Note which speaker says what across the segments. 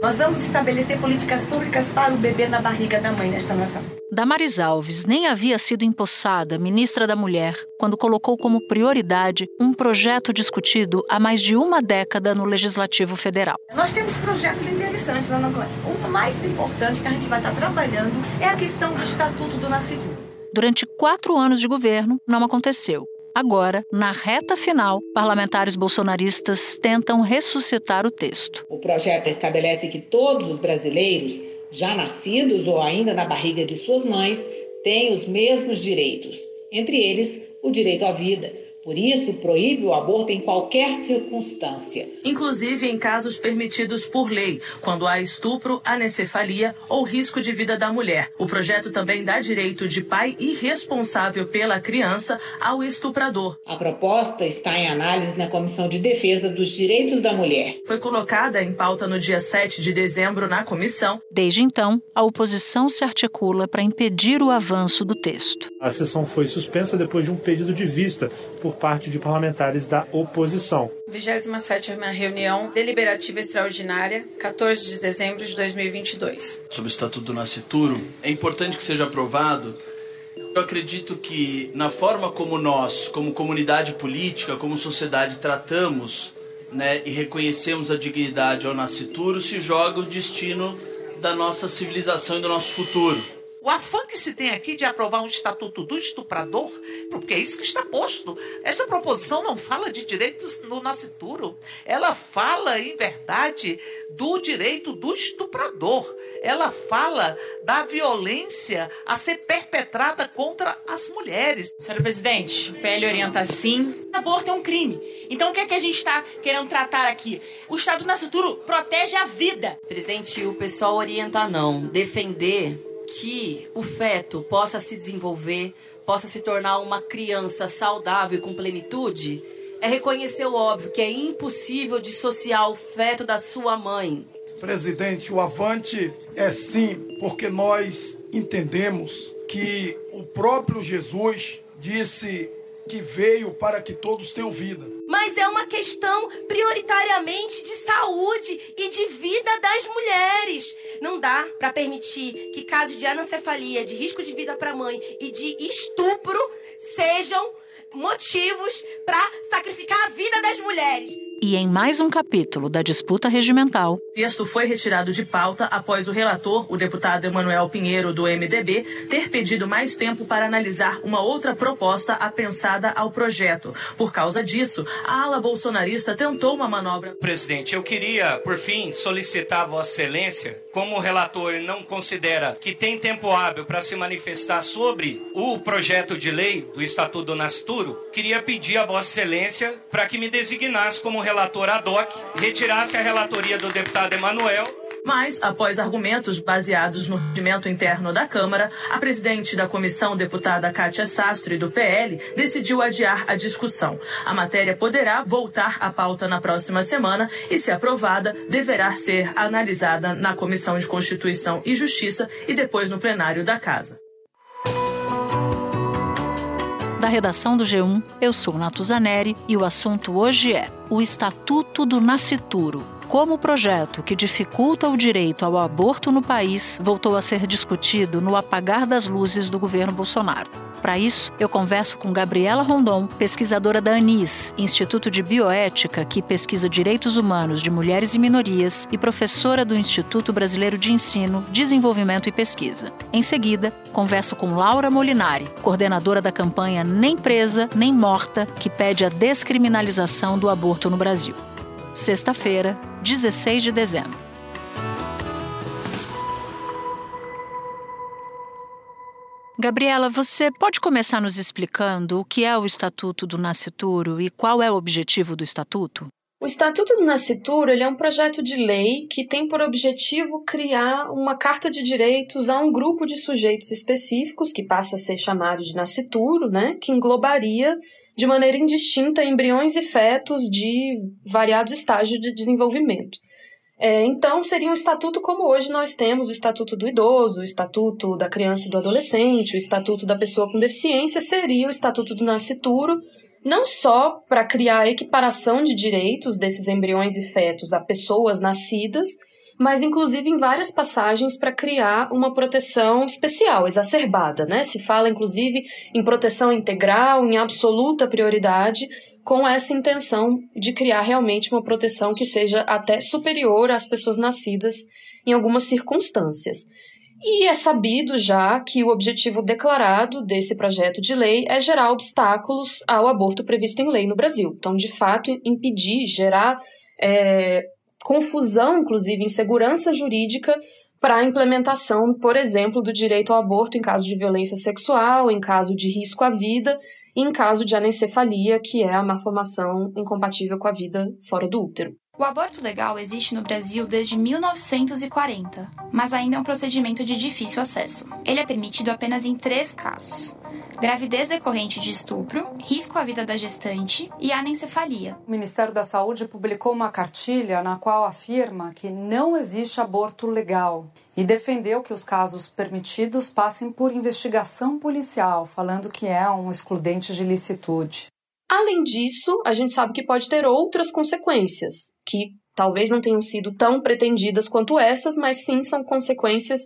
Speaker 1: Nós vamos estabelecer políticas públicas para o bebê na barriga da mãe nesta nação.
Speaker 2: Damares Alves nem havia sido empossada ministra da Mulher quando colocou como prioridade um projeto discutido há mais de uma década no Legislativo Federal.
Speaker 1: Nós temos projetos interessantes lá no O mais importante que a gente vai estar trabalhando é a questão do Estatuto do Nascituro.
Speaker 2: Durante quatro anos de governo, não aconteceu. Agora, na reta final, parlamentares bolsonaristas tentam ressuscitar o texto.
Speaker 3: O projeto estabelece que todos os brasileiros já nascidos ou ainda na barriga de suas mães, têm os mesmos direitos, entre eles o direito à vida por isso, proíbe o aborto em qualquer circunstância.
Speaker 4: Inclusive em casos permitidos por lei, quando há estupro, anencefalia ou risco de vida da mulher. O projeto também dá direito de pai irresponsável pela criança ao estuprador.
Speaker 3: A proposta está em análise na Comissão de Defesa dos Direitos da Mulher.
Speaker 4: Foi colocada em pauta no dia 7 de dezembro na comissão.
Speaker 2: Desde então, a oposição se articula para impedir o avanço do texto.
Speaker 5: A sessão foi suspensa depois de um pedido de vista por parte de parlamentares da oposição.
Speaker 6: 27 reunião deliberativa extraordinária, 14 de dezembro de 2022.
Speaker 7: Sobre o Estatuto do Nascituro, é importante que seja aprovado. Eu acredito que na forma como nós, como comunidade política, como sociedade tratamos né, e reconhecemos a dignidade ao nascituro, se joga o destino da nossa civilização e do nosso futuro.
Speaker 8: O afã que se tem aqui de aprovar um estatuto do estuprador, porque é isso que está posto. Esta proposição não fala de direitos no nascituro. Ela fala, em verdade, do direito do estuprador. Ela fala da violência a ser perpetrada contra as mulheres.
Speaker 9: Senhor presidente, o PL orienta assim. Aborto é um crime. Então o que é que a gente está querendo tratar aqui? O Estado do Nascituro protege a vida.
Speaker 10: Presidente, o pessoal orienta não. Defender que o feto possa se desenvolver, possa se tornar uma criança saudável e com plenitude, é reconhecer o óbvio que é impossível dissociar o feto da sua mãe.
Speaker 11: Presidente, o avante é sim, porque nós entendemos que o próprio Jesus disse que veio para que todos tenham vida.
Speaker 12: Mas é uma questão prioritariamente de saúde e de vida das mulheres. Não dá para permitir que casos de anencefalia, de risco de vida para a mãe e de estupro sejam motivos para sacrificar a vida das mulheres
Speaker 2: e em mais um capítulo da disputa regimental. O
Speaker 4: texto foi retirado de pauta após o relator, o deputado Emanuel Pinheiro, do MDB, ter pedido mais tempo para analisar uma outra proposta apensada ao projeto. Por causa disso, a ala bolsonarista tentou uma manobra.
Speaker 13: Presidente, eu queria, por fim, solicitar a Vossa Excelência, como o relator não considera que tem tempo hábil para se manifestar sobre o projeto de lei do Estatuto do Nascituro, queria pedir a Vossa Excelência para que me designasse como relator ad hoc, retirasse a relatoria do deputado Emanuel
Speaker 4: mas, após argumentos baseados no regimento interno da Câmara, a presidente da comissão, deputada Kátia Sastre, do PL, decidiu adiar a discussão. A matéria poderá voltar à pauta na próxima semana e, se aprovada, deverá ser analisada na Comissão de Constituição e Justiça e depois no plenário da Casa.
Speaker 2: Da redação do G1, eu sou Natuzaneri e o assunto hoje é o Estatuto do Nascituro. Como o projeto que dificulta o direito ao aborto no país voltou a ser discutido no apagar das luzes do governo Bolsonaro. Para isso, eu converso com Gabriela Rondon, pesquisadora da ANIS, Instituto de Bioética, que pesquisa direitos humanos de mulheres e minorias, e professora do Instituto Brasileiro de Ensino, Desenvolvimento e Pesquisa. Em seguida, converso com Laura Molinari, coordenadora da campanha Nem Presa, Nem Morta, que pede a descriminalização do aborto no Brasil. Sexta-feira, 16 de dezembro. Gabriela, você pode começar nos explicando o que é o Estatuto do Nascituro e qual é o objetivo do Estatuto?
Speaker 6: O Estatuto do Nascituro é um projeto de lei que tem por objetivo criar uma carta de direitos a um grupo de sujeitos específicos, que passa a ser chamado de nascituro, né, que englobaria de maneira indistinta embriões e fetos de variados estágios de desenvolvimento. É, então, seria um estatuto como hoje nós temos o Estatuto do Idoso, o Estatuto da Criança e do Adolescente, o Estatuto da Pessoa com Deficiência, seria o Estatuto do Nascituro, não só para criar a equiparação de direitos desses embriões e fetos a pessoas nascidas, mas inclusive em várias passagens para criar uma proteção especial, exacerbada, né? Se fala inclusive em proteção integral, em absoluta prioridade, com essa intenção de criar realmente uma proteção que seja até superior às pessoas nascidas em algumas circunstâncias. E é sabido já que o objetivo declarado desse projeto de lei é gerar obstáculos ao aborto previsto em lei no Brasil. Então, de fato, impedir, gerar é, confusão, inclusive insegurança jurídica para a implementação, por exemplo, do direito ao aborto em caso de violência sexual, em caso de risco à vida e em caso de anencefalia, que é a malformação incompatível com a vida fora do útero.
Speaker 14: O aborto legal existe no Brasil desde 1940, mas ainda é um procedimento de difícil acesso. Ele é permitido apenas em três casos: gravidez decorrente de estupro, risco à vida da gestante e anencefalia.
Speaker 15: O Ministério da Saúde publicou uma cartilha na qual afirma que não existe aborto legal e defendeu que os casos permitidos passem por investigação policial, falando que é um excludente de licitude.
Speaker 6: Além disso, a gente sabe que pode ter outras consequências, que talvez não tenham sido tão pretendidas quanto essas, mas sim são consequências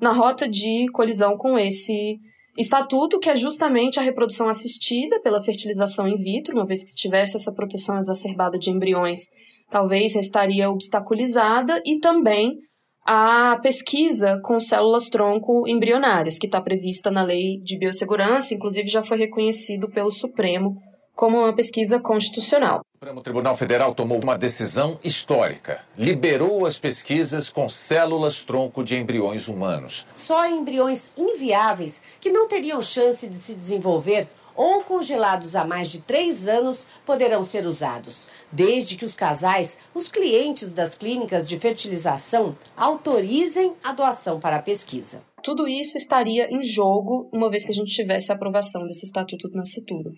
Speaker 6: na rota de colisão com esse estatuto, que é justamente a reprodução assistida pela fertilização in vitro, uma vez que tivesse essa proteção exacerbada de embriões, talvez estaria obstaculizada, e também a pesquisa com células tronco embrionárias, que está prevista na Lei de Biossegurança, inclusive já foi reconhecido pelo Supremo como uma pesquisa constitucional.
Speaker 16: O Supremo Tribunal Federal tomou uma decisão histórica. Liberou as pesquisas com células-tronco de embriões humanos.
Speaker 17: Só embriões inviáveis, que não teriam chance de se desenvolver ou congelados há mais de três anos, poderão ser usados, desde que os casais, os clientes das clínicas de fertilização, autorizem a doação para a pesquisa.
Speaker 6: Tudo isso estaria em jogo uma vez que a gente tivesse a aprovação desse Estatuto do Nascituro.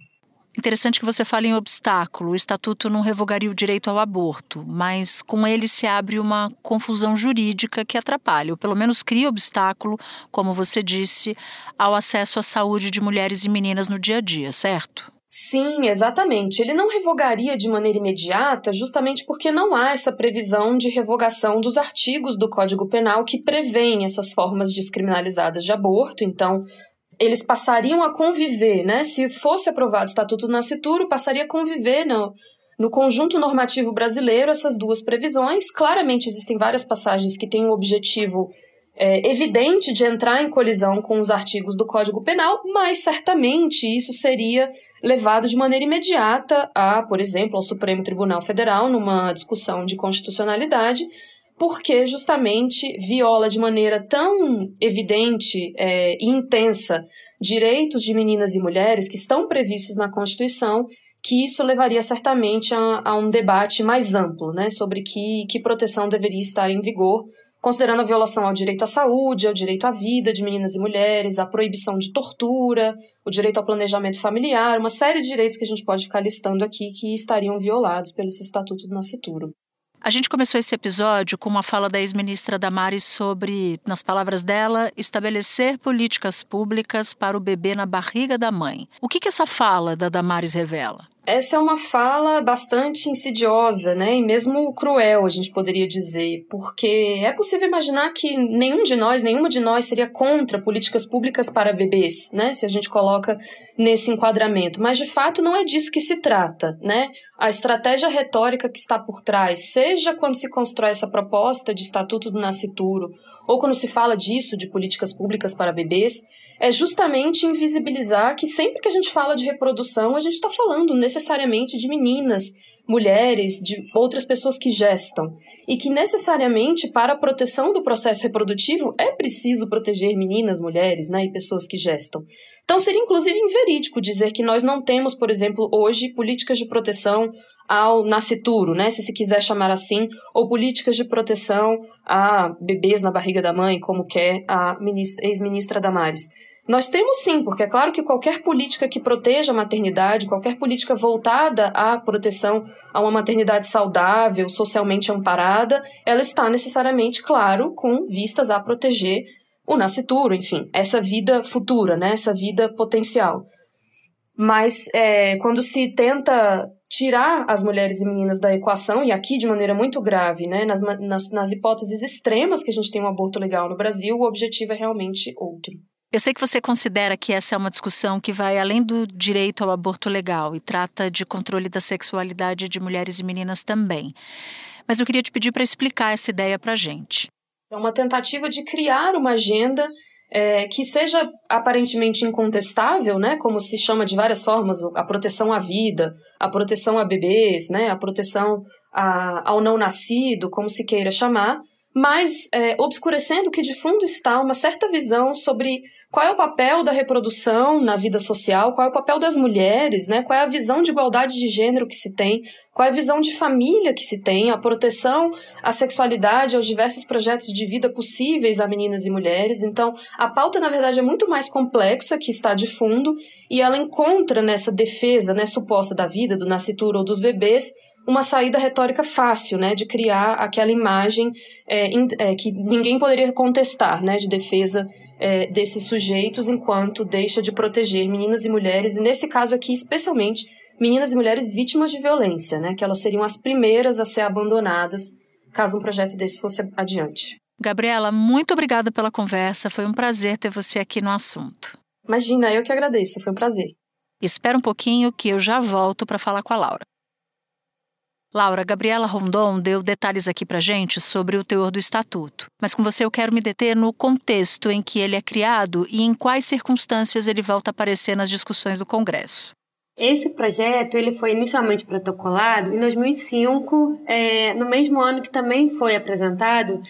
Speaker 2: Interessante que você fale em obstáculo. O estatuto não revogaria o direito ao aborto, mas com ele se abre uma confusão jurídica que atrapalha, ou pelo menos cria obstáculo, como você disse, ao acesso à saúde de mulheres e meninas no dia a dia, certo?
Speaker 6: Sim, exatamente. Ele não revogaria de maneira imediata, justamente porque não há essa previsão de revogação dos artigos do Código Penal que prevêem essas formas descriminalizadas de aborto. Então, eles passariam a conviver, né? Se fosse aprovado o Estatuto do Nascituro, passaria a conviver no, no conjunto normativo brasileiro essas duas previsões. Claramente existem várias passagens que têm o um objetivo é, evidente de entrar em colisão com os artigos do Código Penal, mas certamente isso seria levado de maneira imediata a, por exemplo, ao Supremo Tribunal Federal numa discussão de constitucionalidade porque justamente viola de maneira tão evidente é, e intensa direitos de meninas e mulheres que estão previstos na Constituição, que isso levaria certamente a, a um debate mais amplo né, sobre que, que proteção deveria estar em vigor, considerando a violação ao direito à saúde, ao direito à vida de meninas e mulheres, a proibição de tortura, o direito ao planejamento familiar, uma série de direitos que a gente pode ficar listando aqui que estariam violados pelo Estatuto do Nascituro.
Speaker 2: A gente começou esse episódio com uma fala da ex-ministra Damares sobre, nas palavras dela, estabelecer políticas públicas para o bebê na barriga da mãe. O que, que essa fala da Damares revela?
Speaker 6: Essa é uma fala bastante insidiosa, né? E mesmo cruel, a gente poderia dizer, porque é possível imaginar que nenhum de nós, nenhuma de nós seria contra políticas públicas para bebês, né? Se a gente coloca nesse enquadramento. Mas de fato não é disso que se trata, né? A estratégia retórica que está por trás, seja quando se constrói essa proposta de Estatuto do Nascituro, ou quando se fala disso, de políticas públicas para bebês, é justamente invisibilizar que sempre que a gente fala de reprodução, a gente está falando necessariamente de meninas, mulheres, de outras pessoas que gestam. E que necessariamente, para a proteção do processo reprodutivo, é preciso proteger meninas, mulheres né, e pessoas que gestam. Então, seria inclusive inverídico dizer que nós não temos, por exemplo, hoje, políticas de proteção ao nascituro, né, se se quiser chamar assim, ou políticas de proteção a bebês na barriga da mãe, como quer a ex-ministra Damares. Nós temos sim, porque é claro que qualquer política que proteja a maternidade, qualquer política voltada à proteção a uma maternidade saudável, socialmente amparada, ela está necessariamente, claro, com vistas a proteger o nascituro, enfim, essa vida futura, né, essa vida potencial. Mas é, quando se tenta tirar as mulheres e meninas da equação, e aqui de maneira muito grave, né, nas, nas, nas hipóteses extremas que a gente tem um aborto legal no Brasil, o objetivo é realmente outro.
Speaker 2: Eu sei que você considera que essa é uma discussão que vai além do direito ao aborto legal e trata de controle da sexualidade de mulheres e meninas também. Mas eu queria te pedir para explicar essa ideia para a gente.
Speaker 6: É uma tentativa de criar uma agenda é, que seja aparentemente incontestável, né, como se chama de várias formas, a proteção à vida, a proteção a bebês, né, a proteção a, ao não nascido, como se queira chamar, mas é, obscurecendo que de fundo está uma certa visão sobre qual é o papel da reprodução na vida social, qual é o papel das mulheres, né? qual é a visão de igualdade de gênero que se tem, qual é a visão de família que se tem, a proteção à sexualidade, aos diversos projetos de vida possíveis a meninas e mulheres. Então, a pauta, na verdade, é muito mais complexa que está de fundo e ela encontra nessa defesa né, suposta da vida, do nascituro ou dos bebês, uma saída retórica fácil, né, de criar aquela imagem é, é, que ninguém poderia contestar, né, de defesa é, desses sujeitos, enquanto deixa de proteger meninas e mulheres, e nesse caso aqui, especialmente, meninas e mulheres vítimas de violência, né, que elas seriam as primeiras a ser abandonadas caso um projeto desse fosse adiante.
Speaker 2: Gabriela, muito obrigada pela conversa, foi um prazer ter você aqui no assunto.
Speaker 6: Imagina, eu que agradeço, foi um prazer.
Speaker 2: Espera um pouquinho que eu já volto para falar com a Laura. Laura, Gabriela Rondon deu detalhes aqui para gente sobre o teor do estatuto, mas com você eu quero me deter no contexto em que ele é criado e em quais circunstâncias ele volta a aparecer nas discussões do Congresso.
Speaker 18: Esse projeto ele foi inicialmente protocolado em 2005, é, no mesmo ano que também foi apresentado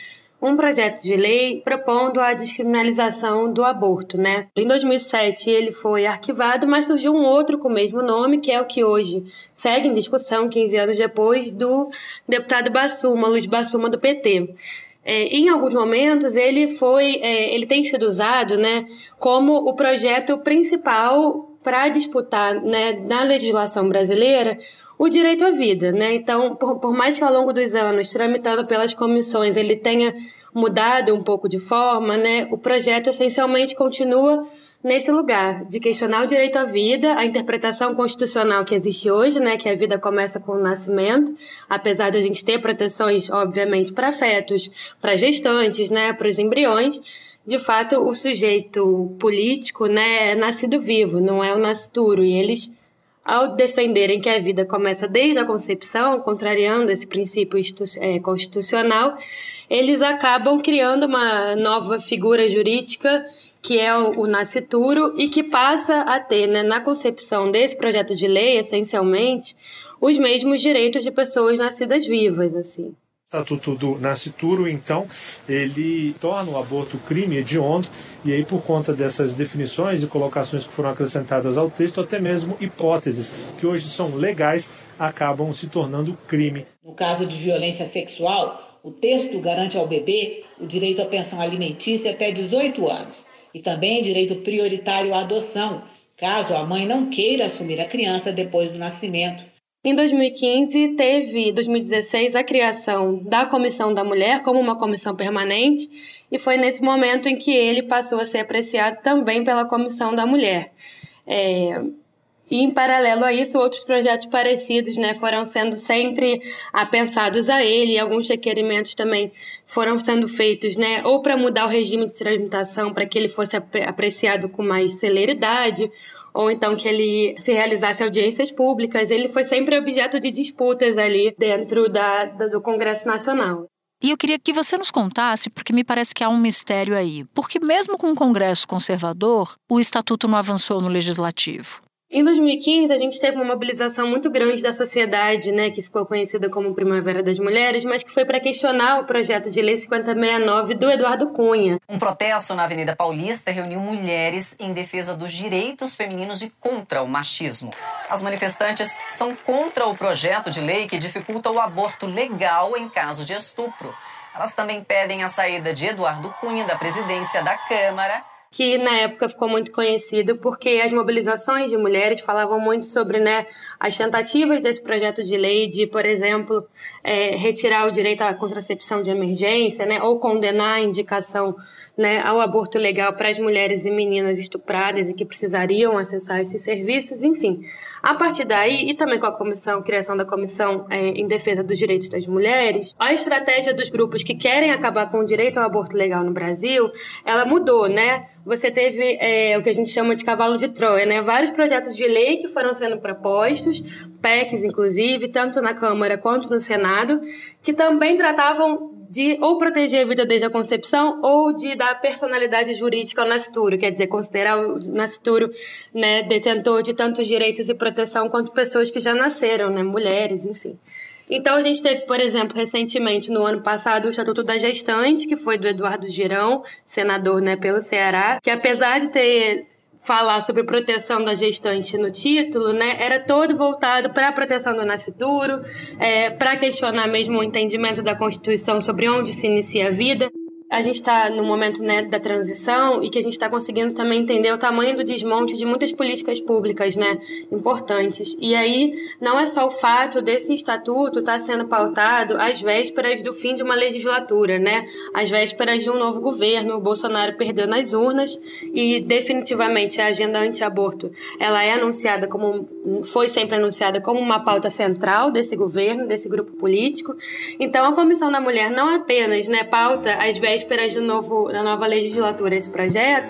Speaker 18: um projeto de lei propondo a descriminalização do aborto, né? Em 2007 ele foi arquivado, mas surgiu um outro com o mesmo nome, que é o que hoje segue em discussão, 15 anos depois, do deputado Bassuma, Luiz Bassuma, do PT. É, em alguns momentos ele foi, é, ele tem sido usado, né, como o projeto principal para disputar, né, na legislação brasileira o direito à vida, né? Então, por, por mais que ao longo dos anos, tramitando pelas comissões, ele tenha mudado um pouco de forma, né? O projeto essencialmente continua nesse lugar de questionar o direito à vida, a interpretação constitucional que existe hoje, né, que a vida começa com o nascimento, apesar de a gente ter proteções, obviamente, para fetos, para gestantes, né, para os embriões, de fato o sujeito político, né, é nascido vivo, não é o nascituro, e eles ao defenderem que a vida começa desde a concepção, contrariando esse princípio é, constitucional, eles acabam criando uma nova figura jurídica que é o, nascituro e que passa a ter, né, na concepção desse projeto de lei, essencialmente, os mesmos direitos de pessoas nascidas vivas, assim.
Speaker 5: Estatuto do Nascituro, então, ele torna o aborto crime hediondo, e aí, por conta dessas definições e colocações que foram acrescentadas ao texto, até mesmo hipóteses que hoje são legais acabam se tornando crime.
Speaker 3: No caso de violência sexual, o texto garante ao bebê o direito à pensão alimentícia até 18 anos e também direito prioritário à adoção, caso a mãe não queira assumir a criança depois do nascimento
Speaker 18: em 2015, teve, 2016, a criação da Comissão da Mulher como uma comissão permanente, e foi nesse momento em que ele passou a ser apreciado também pela Comissão da Mulher. É, e, em paralelo a isso, outros projetos parecidos né, foram sendo sempre apensados a ele, alguns requerimentos também foram sendo feitos, né, ou para mudar o regime de tramitação para que ele fosse apreciado com mais celeridade, ou então que ele se realizasse audiências públicas. Ele foi sempre objeto de disputas ali dentro da, do Congresso Nacional.
Speaker 2: E eu queria que você nos contasse, porque me parece que há um mistério aí. Porque, mesmo com um Congresso conservador, o Estatuto não avançou no Legislativo.
Speaker 18: Em 2015, a gente teve uma mobilização muito grande da sociedade, né, que ficou conhecida como Primavera das Mulheres, mas que foi para questionar o projeto de lei 5069 do Eduardo Cunha.
Speaker 19: Um protesto na Avenida Paulista reuniu mulheres em defesa dos direitos femininos e contra o machismo. As manifestantes são contra o projeto de lei que dificulta o aborto legal em caso de estupro. Elas também pedem a saída de Eduardo Cunha da presidência da Câmara
Speaker 18: que na época ficou muito conhecido porque as mobilizações de mulheres falavam muito sobre né, as tentativas desse projeto de lei de, por exemplo, é, retirar o direito à contracepção de emergência, né, ou condenar a indicação né, ao aborto legal para as mulheres e meninas estupradas e que precisariam acessar esses serviços, enfim. A partir daí, e também com a comissão, criação da comissão é, em defesa dos direitos das mulheres, a estratégia dos grupos que querem acabar com o direito ao aborto legal no Brasil, ela mudou, né? Você teve é, o que a gente chama de cavalo de Troia, né? Vários projetos de lei que foram sendo propostos, PECs inclusive, tanto na Câmara quanto no Senado, que também tratavam de ou proteger a vida desde a concepção ou de dar personalidade jurídica ao nascituro, quer dizer, considerar o nascituro né, detentor de tantos direitos e proteção quanto pessoas que já nasceram, né, mulheres, enfim. Então, a gente teve, por exemplo, recentemente, no ano passado, o Estatuto da Gestante, que foi do Eduardo Girão, senador né, pelo Ceará, que apesar de ter falar sobre proteção da gestante no título, né, era todo voltado para a proteção do nascituro, é, para questionar mesmo o entendimento da Constituição sobre onde se inicia a vida a gente está no momento né, da transição e que a gente está conseguindo também entender o tamanho do desmonte de muitas políticas públicas né, importantes. E aí não é só o fato desse estatuto estar tá sendo pautado às vésperas do fim de uma legislatura, né, às vésperas de um novo governo. O Bolsonaro perdeu nas urnas e definitivamente a agenda anti-aborto ela é anunciada como foi sempre anunciada como uma pauta central desse governo, desse grupo político. Então a Comissão da Mulher não apenas né, pauta às vésperas vésperas de novo, da nova legislatura esse projeto,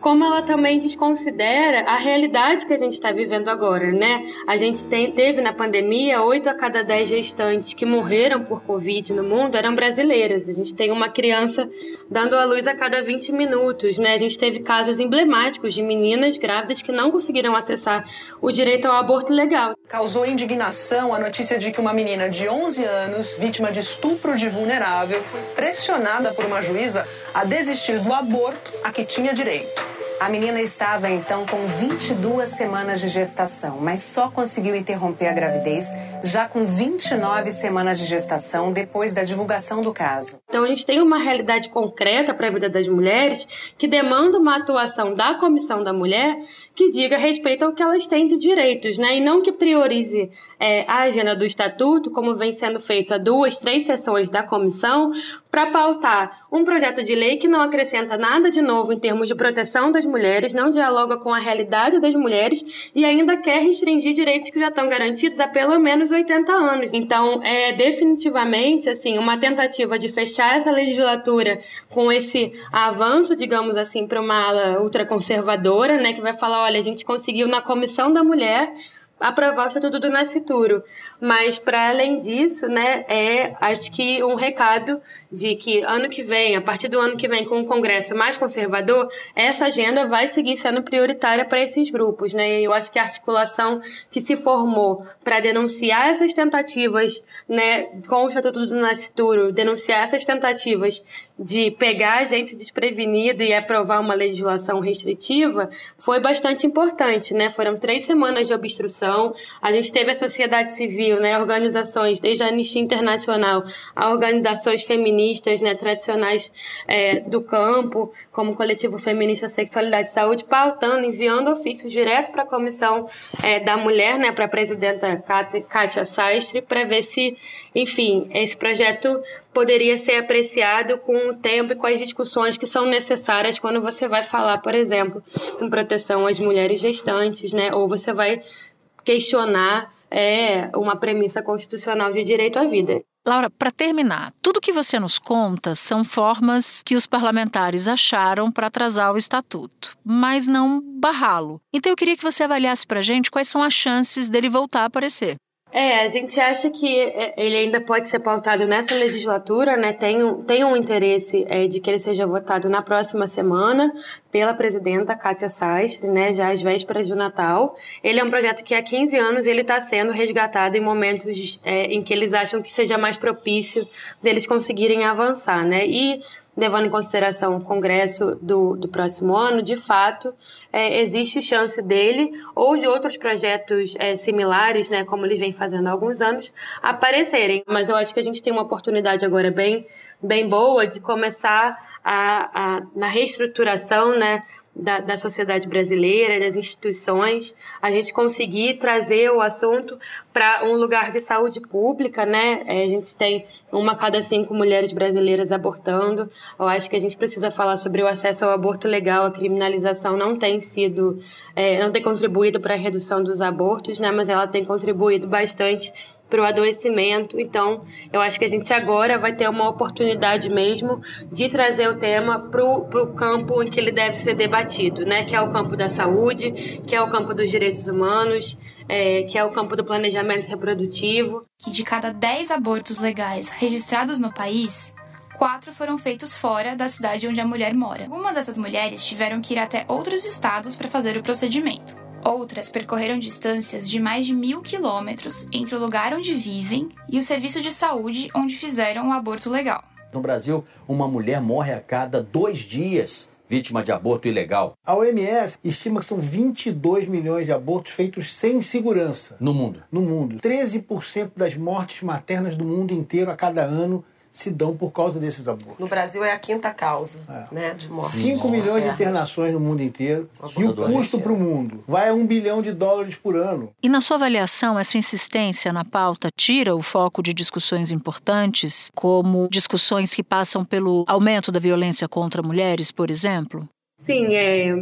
Speaker 18: como ela também desconsidera a realidade que a gente está vivendo agora, né? A gente tem, teve na pandemia oito a cada dez gestantes que morreram por Covid no mundo eram brasileiras. A gente tem uma criança dando à luz a cada 20 minutos, né? A gente teve casos emblemáticos de meninas grávidas que não conseguiram acessar o direito ao aborto legal.
Speaker 20: Causou indignação a notícia de que uma menina de 11 anos, vítima de estupro de vulnerável, foi pressionada por uma juíza a desistir do aborto a que tinha direito.
Speaker 21: A menina estava então com 22 semanas de gestação, mas só conseguiu interromper a gravidez já com 29 semanas de gestação depois da divulgação do caso.
Speaker 18: Então a gente tem uma realidade concreta para a vida das mulheres que demanda uma atuação da Comissão da Mulher que diga respeito ao que elas têm de direitos, né? E não que priorize é, a agenda do estatuto, como vem sendo feito a duas, três sessões da comissão, para pautar um projeto de lei que não acrescenta nada de novo em termos de proteção das mulheres, não dialoga com a realidade das mulheres e ainda quer restringir direitos que já estão garantidos há pelo menos 80 anos. Então, é definitivamente assim uma tentativa de fechar essa legislatura com esse avanço, digamos assim, para uma ala ultraconservadora, né, que vai falar, olha, a gente conseguiu na comissão da mulher aprovar o Estatuto do Nascituro. Mas, para além disso, né, é, acho que um recado de que ano que vem, a partir do ano que vem, com um Congresso mais conservador, essa agenda vai seguir sendo prioritária para esses grupos. Né? Eu acho que a articulação que se formou para denunciar essas tentativas né, com o Estatuto do Nascituro, denunciar essas tentativas de pegar a gente desprevenida e aprovar uma legislação restritiva, foi bastante importante. Né? Foram três semanas de obstrução, a gente teve a sociedade civil né, organizações, desde a Anistia Internacional a organizações feministas né, tradicionais é, do campo, como o Coletivo Feminista Sexualidade e Saúde, pautando, enviando ofícios direto para a Comissão é, da Mulher, né, para a presidenta Kátia Saistre, para ver se, enfim, esse projeto poderia ser apreciado com o tempo e com as discussões que são necessárias quando você vai falar, por exemplo, em proteção às mulheres gestantes, né, ou você vai questionar é uma premissa constitucional de direito à vida.
Speaker 2: Laura, para terminar, tudo que você nos conta são formas que os parlamentares acharam para atrasar o estatuto, mas não barrá-lo. Então eu queria que você avaliasse para a gente quais são as chances dele voltar a aparecer.
Speaker 18: É, a gente acha que é, ele ainda pode ser pautado nessa legislatura, né? Tem um, tem um interesse é, de que ele seja votado na próxima semana pela presidenta Kátia Sastre, né? Já às vésperas do Natal. Ele é um projeto que há 15 anos ele está sendo resgatado em momentos é, em que eles acham que seja mais propício deles conseguirem avançar, né? E levando em consideração o Congresso do, do próximo ano, de fato, é, existe chance dele ou de outros projetos é, similares, né, como eles vêm fazendo há alguns anos, aparecerem. Mas eu acho que a gente tem uma oportunidade agora bem bem boa de começar a, a na reestruturação, né, da, da sociedade brasileira, das instituições, a gente conseguir trazer o assunto para um lugar de saúde pública, né? É, a gente tem uma a cada cinco mulheres brasileiras abortando. Eu acho que a gente precisa falar sobre o acesso ao aborto legal. A criminalização não tem sido, é, não tem contribuído para a redução dos abortos, né? Mas ela tem contribuído bastante para o adoecimento. Então, eu acho que a gente agora vai ter uma oportunidade mesmo de trazer o tema para o campo em que ele deve ser debatido, né? Que é o campo da saúde, que é o campo dos direitos humanos, é, que é o campo do planejamento reprodutivo.
Speaker 14: Que de cada 10 abortos legais registrados no país, quatro foram feitos fora da cidade onde a mulher mora. Algumas dessas mulheres tiveram que ir até outros estados para fazer o procedimento. Outras percorreram distâncias de mais de mil quilômetros entre o lugar onde vivem e o serviço de saúde onde fizeram o aborto legal.
Speaker 22: No Brasil, uma mulher morre a cada dois dias vítima de aborto ilegal.
Speaker 23: A OMS estima que são 22 milhões de abortos feitos sem segurança.
Speaker 22: No mundo.
Speaker 23: No mundo. 13% das mortes maternas do mundo inteiro a cada ano se dão por causa desses abortos.
Speaker 12: No Brasil é a quinta causa é. né, de morte.
Speaker 23: 5 milhões de internações no mundo inteiro. E o custo para o mundo vai a um bilhão de dólares por ano.
Speaker 2: E na sua avaliação, essa insistência na pauta tira o foco de discussões importantes, como discussões que passam pelo aumento da violência contra mulheres, por exemplo?
Speaker 18: Sim, é,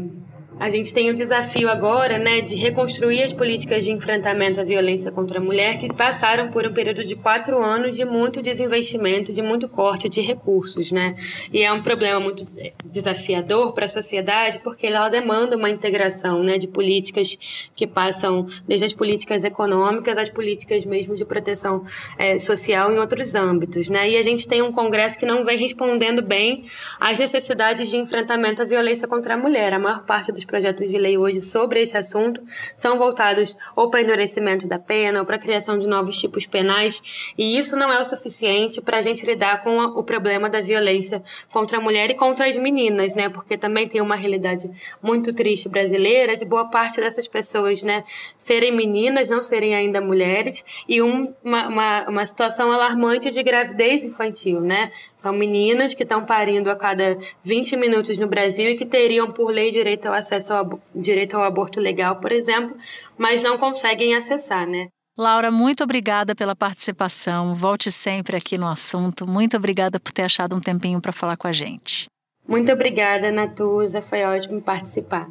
Speaker 18: a gente tem o desafio agora, né, de reconstruir as políticas de enfrentamento à violência contra a mulher que passaram por um período de quatro anos de muito desinvestimento, de muito corte de recursos, né? E é um problema muito desafiador para a sociedade porque ela demanda uma integração, né, de políticas que passam desde as políticas econômicas às políticas mesmo de proteção é, social em outros âmbitos, né? E a gente tem um Congresso que não vem respondendo bem às necessidades de enfrentamento à violência contra a mulher. A maior parte dos projetos de lei hoje sobre esse assunto são voltados ou para endurecimento da pena ou para a criação de novos tipos penais, e isso não é o suficiente para a gente lidar com o problema da violência contra a mulher e contra as meninas, né? Porque também tem uma realidade muito triste brasileira de boa parte dessas pessoas, né, serem meninas, não serem ainda mulheres, e um, uma, uma, uma situação alarmante de gravidez infantil, né? São meninas que estão parindo a cada 20 minutos no Brasil e que teriam, por lei, direito ao acesso ao direito ao aborto legal, por exemplo, mas não conseguem acessar, né?
Speaker 2: Laura, muito obrigada pela participação. Volte sempre aqui no assunto. Muito obrigada por ter achado um tempinho para falar com a gente.
Speaker 18: Muito obrigada, Natuza. Foi ótimo participar.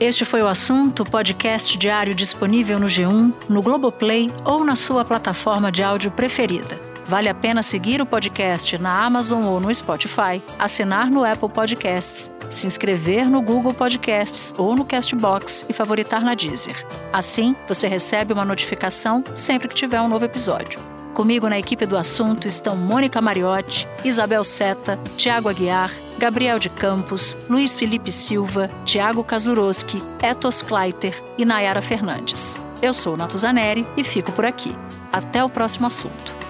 Speaker 2: Este foi o assunto, podcast diário disponível no G1, no Globoplay ou na sua plataforma de áudio preferida. Vale a pena seguir o podcast na Amazon ou no Spotify, assinar no Apple Podcasts, se inscrever no Google Podcasts ou no Castbox e favoritar na Deezer. Assim, você recebe uma notificação sempre que tiver um novo episódio. Comigo na equipe do assunto estão Mônica Mariotti, Isabel Seta, Tiago Aguiar, Gabriel de Campos, Luiz Felipe Silva, Tiago Kazuroski, Etos Kleiter e Nayara Fernandes. Eu sou Natuzaneri e fico por aqui. Até o próximo assunto.